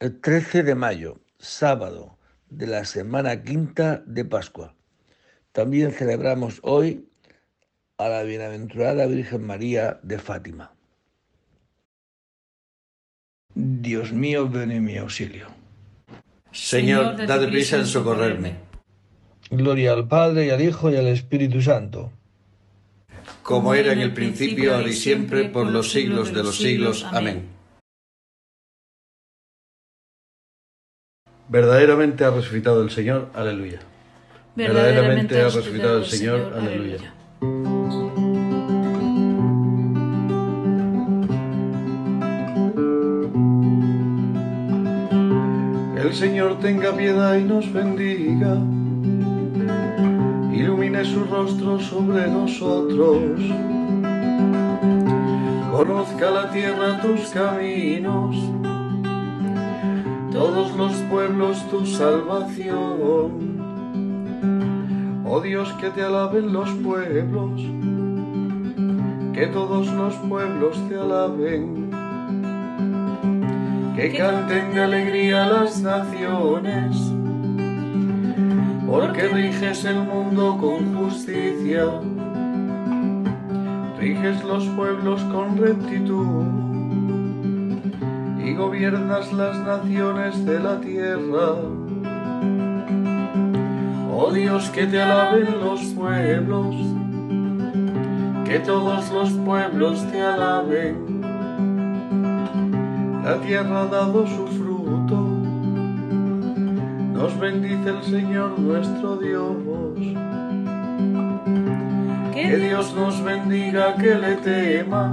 el 13 de mayo, sábado de la semana quinta de Pascua. También celebramos hoy a la bienaventurada Virgen María de Fátima. Dios mío, ven en mi auxilio. Señor, date prisa en socorrerme. Gloria al Padre y al Hijo y al Espíritu Santo. Como era en el principio, ahora y siempre, por los siglos de los siglos. Amén. Verdaderamente ha resucitado el Señor. Aleluya. Verdaderamente ha resucitado el Señor. Aleluya. El Señor tenga piedad y nos bendiga, ilumine su rostro sobre nosotros, conozca la tierra tus caminos, todos los pueblos tu salvación. Oh Dios, que te alaben los pueblos, que todos los pueblos te alaben que canten de alegría las naciones, porque riges el mundo con justicia, riges los pueblos con rectitud gobiernas las naciones de la tierra. Oh Dios, que te alaben los pueblos, que todos los pueblos te alaben la tierra ha dado su fruto, nos bendice el Señor nuestro Dios. Que Dios nos bendiga, que le tema,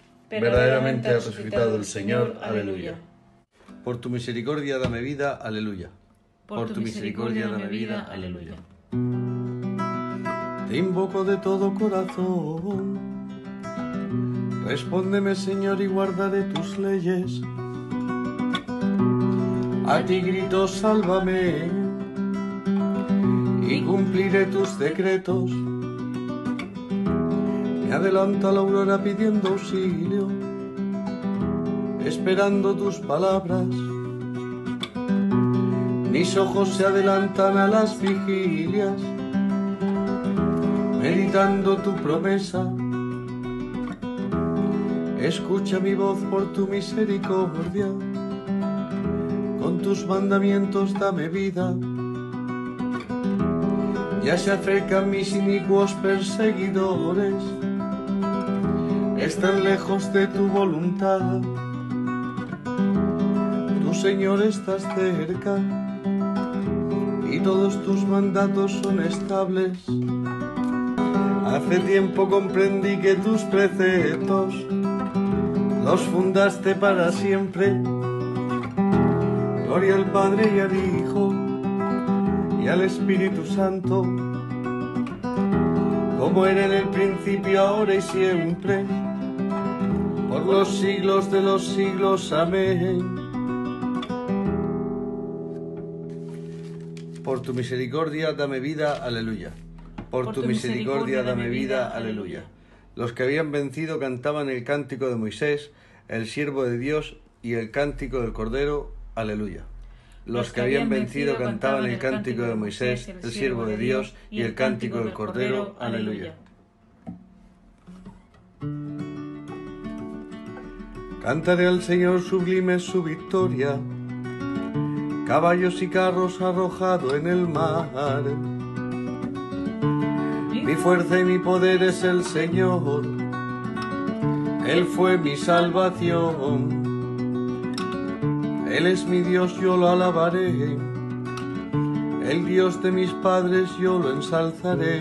Verdaderamente ha resucitado el Señor, aleluya. Por tu misericordia dame vida, aleluya. Por tu misericordia dame vida, aleluya. Te invoco de todo corazón Respóndeme, Señor, y guardaré tus leyes. A ti grito, sálvame, y cumpliré tus decretos. Adelanta la aurora pidiendo auxilio, esperando tus palabras. Mis ojos se adelantan a las vigilias, meditando tu promesa Escucha mi voz por tu misericordia, con tus mandamientos dame vida. Ya se acercan mis inicuos perseguidores, están lejos de tu voluntad. Tu Señor estás cerca y todos tus mandatos son estables. Hace tiempo comprendí que tus preceptos los fundaste para siempre. Gloria al Padre y al Hijo y al Espíritu Santo, como era en el principio, ahora y siempre, por los siglos de los siglos. Amén. Por tu misericordia dame vida, aleluya. Por, tu misericordia dame vida, aleluya. Los que habían vencido cantaban el cántico de Moisés, el siervo de Dios y el cántico del Cordero. Aleluya. Los que habían vencido cantaban el cántico de Moisés, el siervo de Dios y el cántico del Cordero. Aleluya. Cantaré al Señor sublime su victoria, caballos y carros arrojado en el mar mi fuerza y mi poder es el Señor, Él fue mi salvación. Él es mi Dios, yo lo alabaré. El Dios de mis padres, yo lo ensalzaré.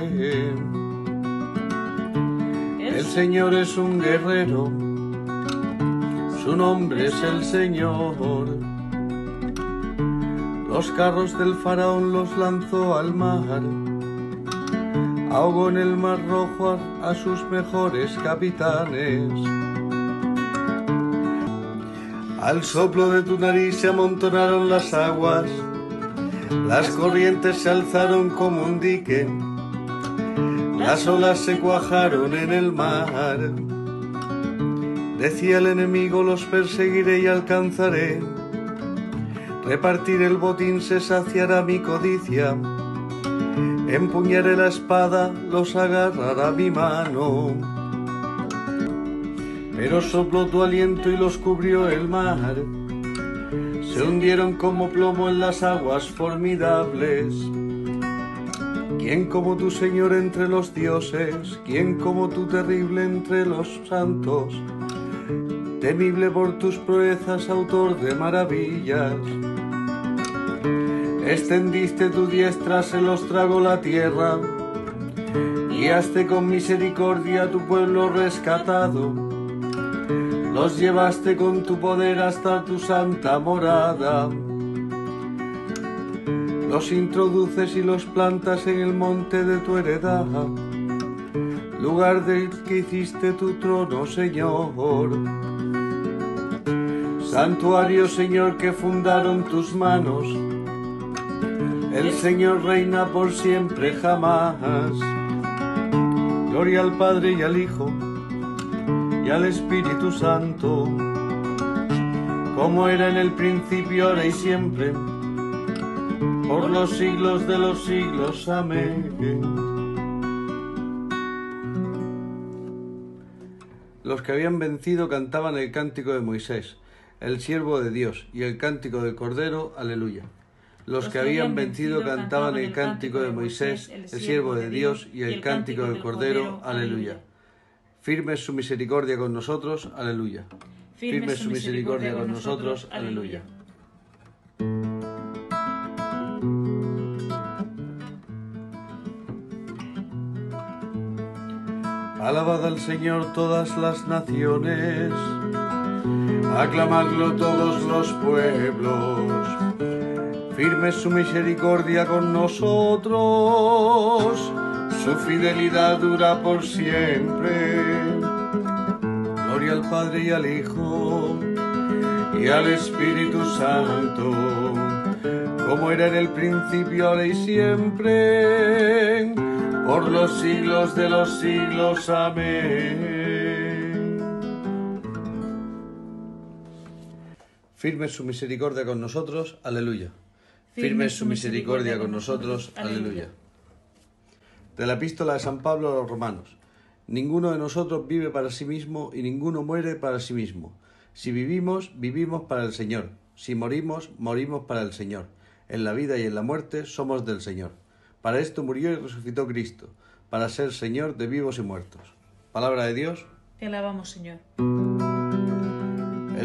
El Señor es un guerrero, su nombre es el Señor. Los carros del faraón los lanzó al mar. Ahogó en el mar rojo a, a sus mejores capitanes. Al soplo de tu nariz se amontonaron las aguas. Las corrientes se alzaron como un dique. Las olas se cuajaron en el mar. Decía el enemigo, los perseguiré y alcanzaré. Repartir el botín se saciará mi codicia. Empuñaré la espada, los agarrará mi mano. Pero sopló tu aliento y los cubrió el mar. Se hundieron como plomo en las aguas formidables. ¿Quién como tu Señor entre los dioses? ¿Quién como tú terrible entre los santos? Temible por tus proezas, autor de maravillas. Extendiste tu diestra, se los tragó la tierra. Guiaste con misericordia a tu pueblo rescatado. Los llevaste con tu poder hasta tu santa morada. Los introduces y los plantas en el monte de tu heredad, lugar del que hiciste tu trono, Señor. Santuario, Señor, que fundaron tus manos. El Señor reina por siempre, jamás. Gloria al Padre y al Hijo y al Espíritu Santo, como era en el principio, ahora y siempre, por los siglos de los siglos. Amén. Los que habían vencido cantaban el cántico de Moisés, el siervo de Dios, y el cántico del Cordero, aleluya. Los que habían vencido cantaban el cántico de Moisés, el siervo de Dios, y el cántico del Cordero, aleluya. Firme su misericordia con nosotros, aleluya. Firme su misericordia con nosotros, aleluya. Alabad al Señor todas las naciones, aclamadlo todos los pueblos. Firme su misericordia con nosotros, su fidelidad dura por siempre. Gloria al Padre y al Hijo y al Espíritu Santo, como era en el principio, ahora y siempre por los siglos de los siglos. Amén. Firme su misericordia con nosotros. Aleluya. Firme su misericordia con nosotros. Aleluya. De la epístola de San Pablo a los romanos. Ninguno de nosotros vive para sí mismo y ninguno muere para sí mismo. Si vivimos, vivimos para el Señor. Si morimos, morimos para el Señor. En la vida y en la muerte somos del Señor. Para esto murió y resucitó Cristo, para ser Señor de vivos y muertos. Palabra de Dios. Te alabamos, Señor.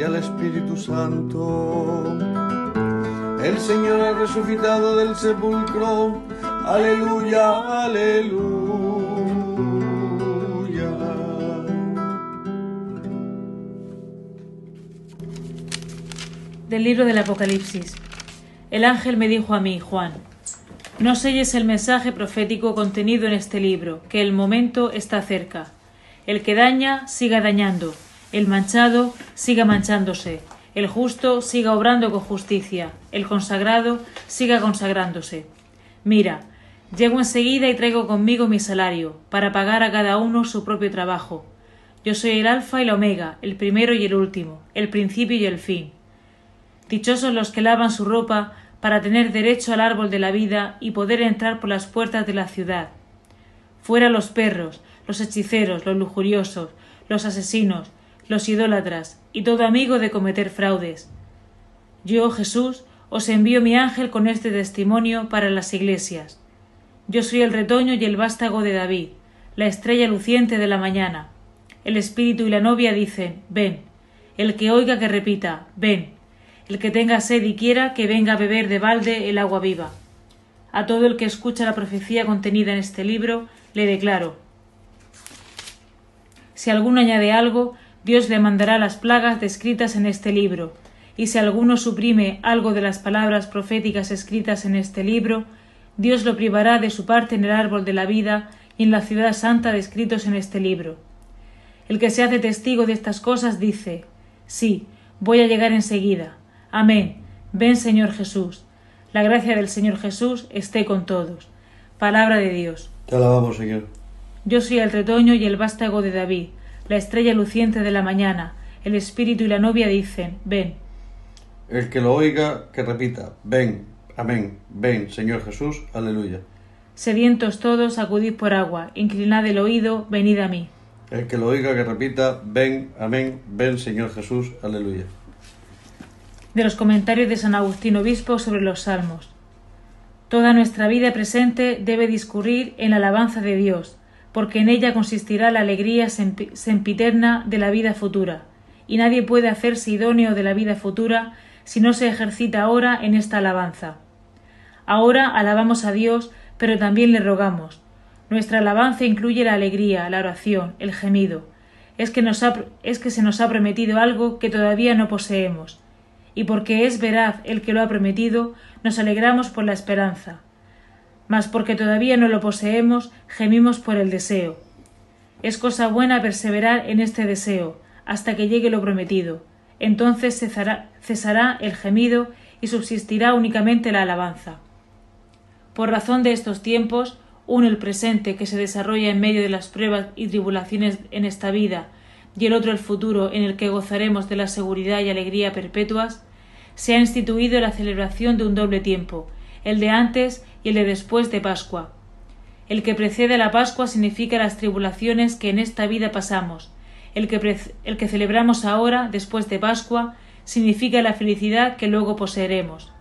y al Espíritu Santo. El Señor ha resucitado del sepulcro. Aleluya, aleluya. Del libro del Apocalipsis. El ángel me dijo a mí, Juan, no selles el mensaje profético contenido en este libro, que el momento está cerca. El que daña, siga dañando. El manchado, siga manchándose. El justo, siga obrando con justicia. El consagrado, siga consagrándose. Mira, llego enseguida y traigo conmigo mi salario, para pagar a cada uno su propio trabajo. Yo soy el alfa y la omega, el primero y el último, el principio y el fin. Dichosos los que lavan su ropa para tener derecho al árbol de la vida y poder entrar por las puertas de la ciudad. Fuera los perros, los hechiceros, los lujuriosos, los asesinos, los idólatras y todo amigo de cometer fraudes. Yo, Jesús, Os envío mi ángel con este testimonio para las iglesias. Yo soy el retoño y el vástago de David, la estrella luciente de la mañana. El espíritu y la novia dicen, ven. El que oiga que repita, ven. El que tenga sed y quiera que venga a beber de balde el agua viva. A todo el que escucha la profecía contenida en este libro, le declaro. Si alguno añade algo, Dios le mandará las plagas descritas en este libro, y si alguno suprime algo de las palabras proféticas escritas en este libro, Dios lo privará de su parte en el árbol de la vida y en la ciudad santa descritos en este libro. El que se hace testigo de estas cosas dice, Sí, voy a llegar enseguida. Amén. Ven Señor Jesús. La gracia del Señor Jesús esté con todos. Palabra de Dios. Te alabamos, Señor. Yo soy el retoño y el vástago de David, la estrella luciente de la mañana. El espíritu y la novia dicen, ven. El que lo oiga, que repita, ven, amén, ven, Señor Jesús, aleluya. Sedientos todos, acudid por agua, inclinad el oído, venid a mí. El que lo oiga, que repita, ven, amén, ven, Señor Jesús, aleluya. De los comentarios de San Agustín Obispo sobre los Salmos. Toda nuestra vida presente debe discurrir en la alabanza de Dios, porque en ella consistirá la alegría sempiterna de la vida futura, y nadie puede hacerse idóneo de la vida futura si no se ejercita ahora en esta alabanza. Ahora alabamos a Dios, pero también le rogamos. Nuestra alabanza incluye la alegría, la oración, el gemido. Es que, nos es que se nos ha prometido algo que todavía no poseemos, y porque es veraz el que lo ha prometido, nos alegramos por la esperanza. Mas porque todavía no lo poseemos, gemimos por el deseo. Es cosa buena perseverar en este deseo, hasta que llegue lo prometido. Entonces cesará, cesará el gemido y subsistirá únicamente la alabanza. Por razón de estos tiempos, uno el presente que se desarrolla en medio de las pruebas y tribulaciones en esta vida, y el otro el futuro en el que gozaremos de la seguridad y alegría perpetuas, se ha instituido la celebración de un doble tiempo, el de antes y el de después de Pascua. El que precede a la Pascua significa las tribulaciones que en esta vida pasamos. El que, el que celebramos ahora, después de Pascua, significa la felicidad que luego poseeremos.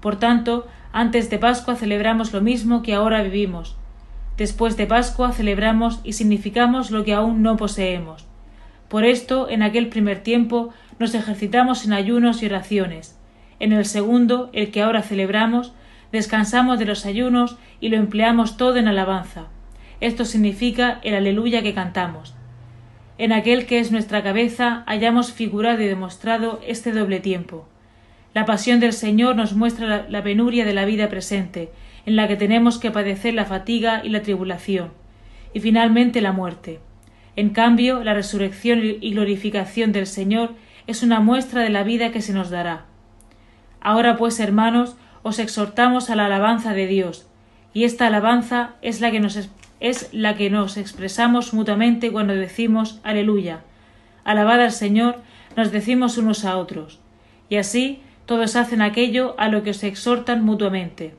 Por tanto, antes de Pascua celebramos lo mismo que ahora vivimos. Después de Pascua celebramos y significamos lo que aún no poseemos. Por esto, en aquel primer tiempo, nos ejercitamos en ayunos y oraciones. En el segundo, el que ahora celebramos, descansamos de los ayunos y lo empleamos todo en alabanza. Esto significa el aleluya que cantamos. En aquel que es nuestra cabeza hayamos figurado y demostrado este doble tiempo. La pasión del Señor nos muestra la, penuria de la vida presente, en la que tenemos que padecer la fatiga y la tribulación, y finalmente la muerte. En cambio, la resurrección y glorificación del Señor es una muestra de la vida que se nos dará. Ahora pues, hermanos, os exhortamos a la alabanza de Dios, y esta alabanza es la que nos, es la que nos expresamos mutuamente cuando decimos Aleluya. Alabad al Señor, nos decimos unos a otros, y así todos hacen aquello a lo que os exhortan mutuamente.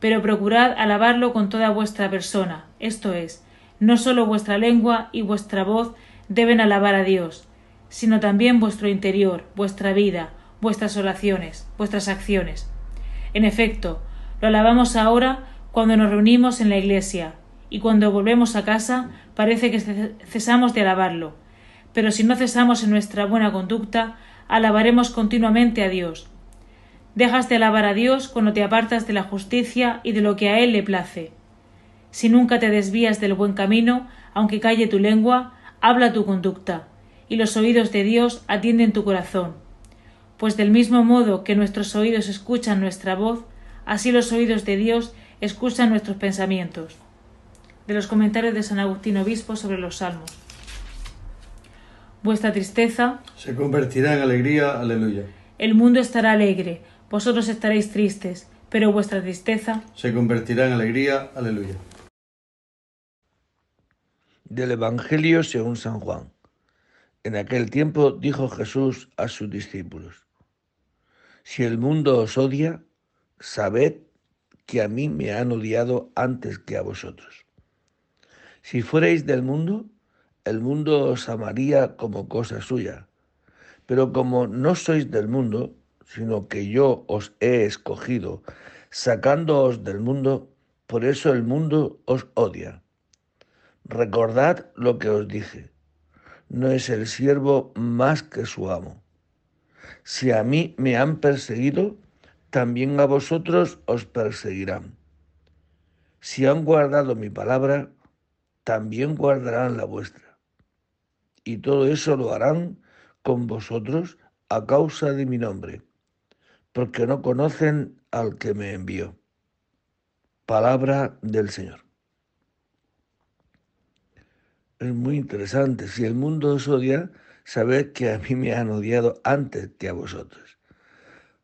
Pero procurad alabarlo con toda vuestra persona, esto es, no sólo vuestra lengua y vuestra voz deben alabar a Dios, sino también vuestro interior, vuestra vida, vuestras oraciones, vuestras acciones. En efecto, lo alabamos ahora cuando nos reunimos en la iglesia, y cuando volvemos a casa parece que cesamos de alabarlo. Pero si no cesamos en nuestra buena conducta, alabaremos continuamente a Dios. Dejas de alabar a Dios cuando te apartas de la justicia y de lo que a Él le place. Si nunca te desvías del buen camino, aunque calle tu lengua, habla tu conducta, y los oídos de Dios atienden tu corazón. Pues del mismo modo que nuestros oídos escuchan nuestra voz, así los oídos de Dios escuchan nuestros pensamientos. De los comentarios de San Agustín Obispo sobre los Salmos. Vuestra tristeza se convertirá en alegría, aleluya. El mundo estará alegre, vosotros estaréis tristes, pero vuestra tristeza se convertirá en alegría, aleluya del Evangelio según San Juan. En aquel tiempo dijo Jesús a sus discípulos, Si el mundo os odia, sabed que a mí me han odiado antes que a vosotros. Si fuerais del mundo, el mundo os amaría como cosa suya, pero como no sois del mundo, sino que yo os he escogido, sacándoos del mundo, por eso el mundo os odia. Recordad lo que os dije. No es el siervo más que su amo. Si a mí me han perseguido, también a vosotros os perseguirán. Si han guardado mi palabra, también guardarán la vuestra. Y todo eso lo harán con vosotros a causa de mi nombre, porque no conocen al que me envió. Palabra del Señor. Es muy interesante. Si el mundo os odia, sabed que a mí me han odiado antes que a vosotros.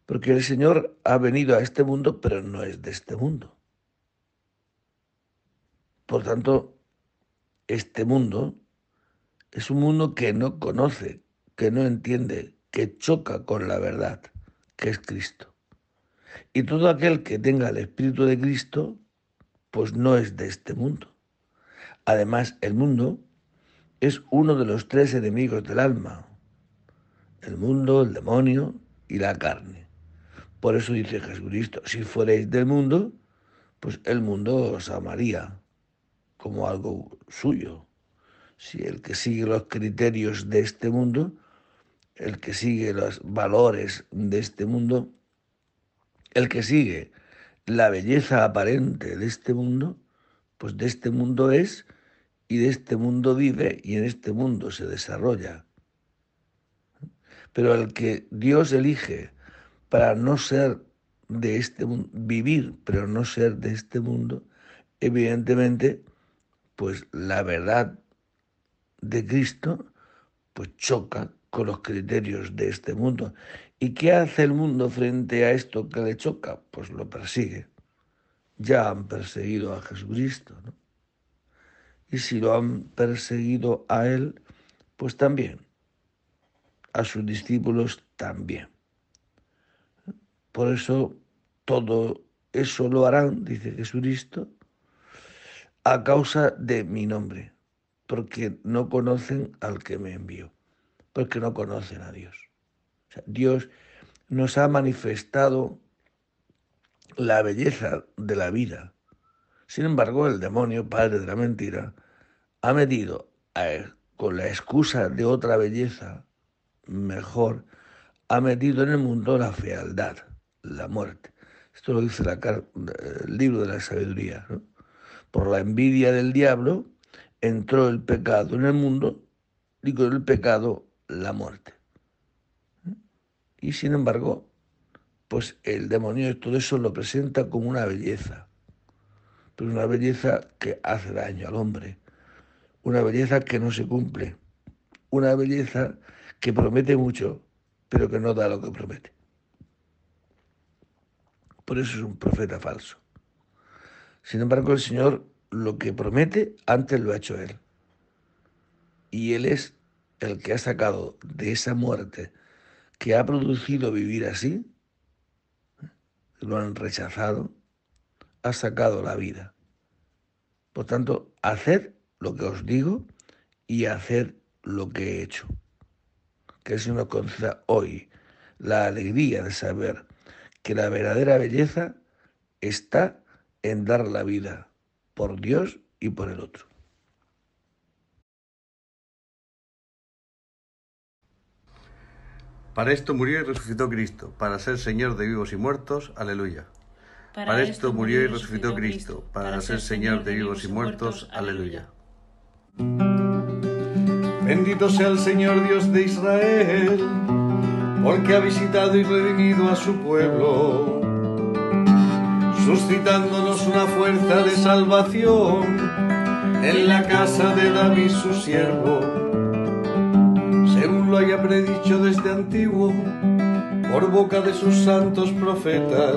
Porque el Señor ha venido a este mundo, pero no es de este mundo. Por tanto, este mundo es un mundo que no conoce, que no entiende, que choca con la verdad, que es Cristo. Y todo aquel que tenga el Espíritu de Cristo, pues no es de este mundo. Además, el mundo es uno de los tres enemigos del alma. El mundo, el demonio y la carne. Por eso dice Jesucristo, si fuerais del mundo, pues el mundo os amaría como algo suyo. Si el que sigue los criterios de este mundo, el que sigue los valores de este mundo, el que sigue la belleza aparente de este mundo, pues de este mundo es y de este mundo vive y en este mundo se desarrolla. Pero el que Dios elige para no ser de este mundo, vivir pero no ser de este mundo, evidentemente pues la verdad de Cristo pues choca con los criterios de este mundo. ¿Y qué hace el mundo frente a esto que le choca? Pues lo persigue. Ya han perseguido a Jesucristo, ¿no? Y si lo han perseguido a él, pues también. A sus discípulos también. Por eso todo eso lo harán, dice Jesucristo, a causa de mi nombre, porque no conocen al que me envió, porque no conocen a Dios. Dios nos ha manifestado la belleza de la vida. Sin embargo, el demonio, padre de la mentira, ha metido con la excusa de otra belleza mejor, ha metido en el mundo la fealdad, la muerte. Esto lo dice el libro de la sabiduría. por la envidia del diablo, entró el pecado en el mundo y con el pecado la muerte. Y sin embargo, pues el demonio todo eso lo presenta como una belleza, pero una belleza que hace daño al hombre, una belleza que no se cumple, una belleza que promete mucho, pero que no da lo que promete. Por eso es un profeta falso. Sin embargo, el Señor lo que promete, antes lo ha hecho Él. Y Él es el que ha sacado de esa muerte que ha producido vivir así, lo han rechazado, ha sacado la vida. Por tanto, haced lo que os digo y haced lo que he hecho. Que el Señor nos conceda hoy la alegría de saber que la verdadera belleza está en dar la vida por Dios y por el otro. Para esto murió y resucitó Cristo, para ser Señor de vivos y muertos. Aleluya. Para, esto murió y resucitó Cristo, para ser Señor de vivos y muertos. Aleluya. Bendito sea el Señor Dios de Israel, porque ha visitado y redimido a su pueblo suscitándonos una fuerza de salvación en la casa de David su siervo, según lo haya predicho desde antiguo por boca de sus santos profetas.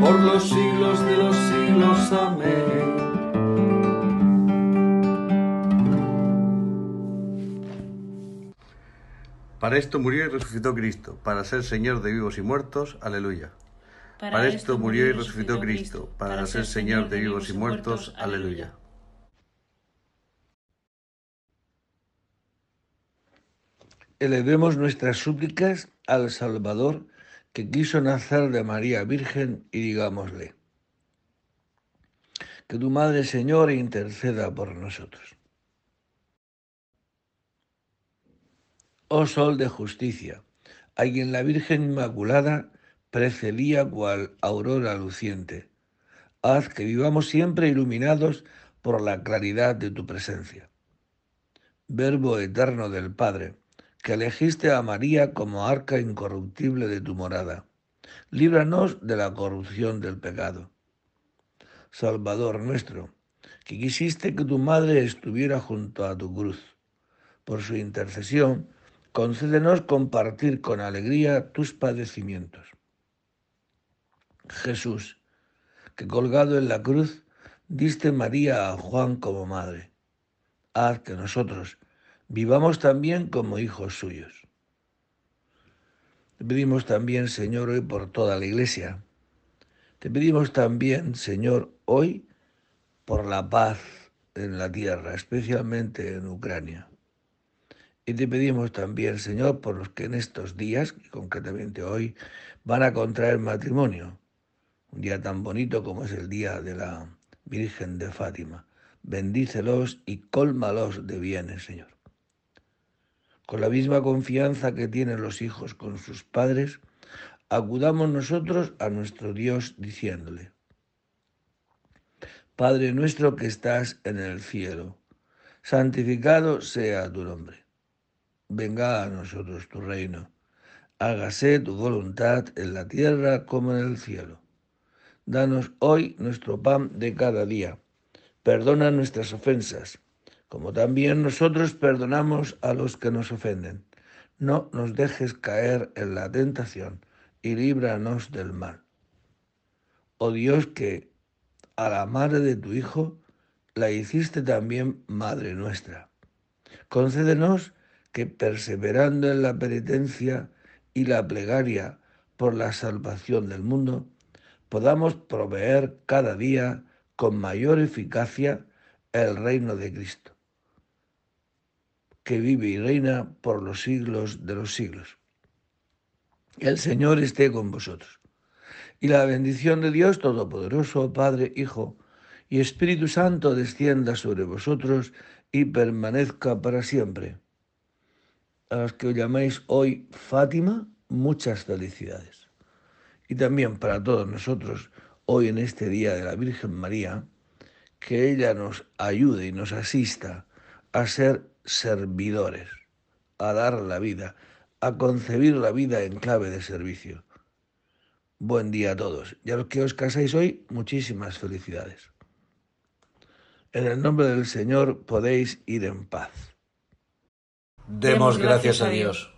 por los siglos de los siglos. Amén. Para esto murió y resucitó Cristo, para ser Señor de vivos y muertos. Aleluya. Para, esto murió y resucitó Cristo, para ser Señor de vivos y muertos. Aleluya. Elevemos nuestras súplicas al Salvador que quiso nacer de María Virgen y digámosle, que tu Madre Señor interceda por nosotros. Oh Sol de justicia, a quien la Virgen Inmaculada precelía cual aurora luciente, haz que vivamos siempre iluminados por la claridad de tu presencia. Verbo eterno del Padre, que elegiste a María como arca incorruptible de tu morada. Líbranos de la corrupción del pecado. Salvador nuestro, que quisiste que tu madre estuviera junto a tu cruz. Por su intercesión, concédenos compartir con alegría tus padecimientos. Jesús, que colgado en la cruz, diste María a Juan como madre. Haz que nosotros, vivamos también como hijos suyos. Te pedimos también, Señor, hoy por toda la Iglesia. Te pedimos también, Señor, hoy por la paz en la tierra, especialmente en Ucrania. Y te pedimos también, Señor, por los que en estos días, y concretamente hoy, van a contraer matrimonio. Un día tan bonito como es el día de la Virgen de Fátima. Bendícelos y cólmalos de bienes, Señor con la misma confianza que tienen los hijos con sus padres, acudamos nosotros a nuestro Dios diciéndole, Padre nuestro que estás en el cielo, santificado sea tu nombre. Venga a nosotros tu reino. Hágase tu voluntad en la tierra como en el cielo. Danos hoy nuestro pan de cada día. Perdona nuestras ofensas como también nosotros perdonamos a los que nos ofenden. No nos dejes caer en la tentación y líbranos del mal. Oh Dios que a la madre de tu Hijo la hiciste también Madre nuestra. Concédenos que perseverando en la penitencia y la plegaria por la salvación del mundo, podamos proveer cada día con mayor eficacia el reino de Cristo que vive y reina por los siglos de los siglos. El Señor esté con vosotros. Y la bendición de Dios Todopoderoso, Padre, Hijo y Espíritu Santo descienda sobre vosotros y permanezca para siempre. A los que os llamáis hoy Fátima, muchas felicidades. Y también para todos nosotros, hoy en este día de la Virgen María, que ella nos ayude y nos asista a ser servidores, a dar la vida, a concebir la vida en clave de servicio. Buen día a todos. Y a los que os casáis hoy, muchísimas felicidades. En el nombre del Señor podéis ir en paz. Demos gracias a Dios.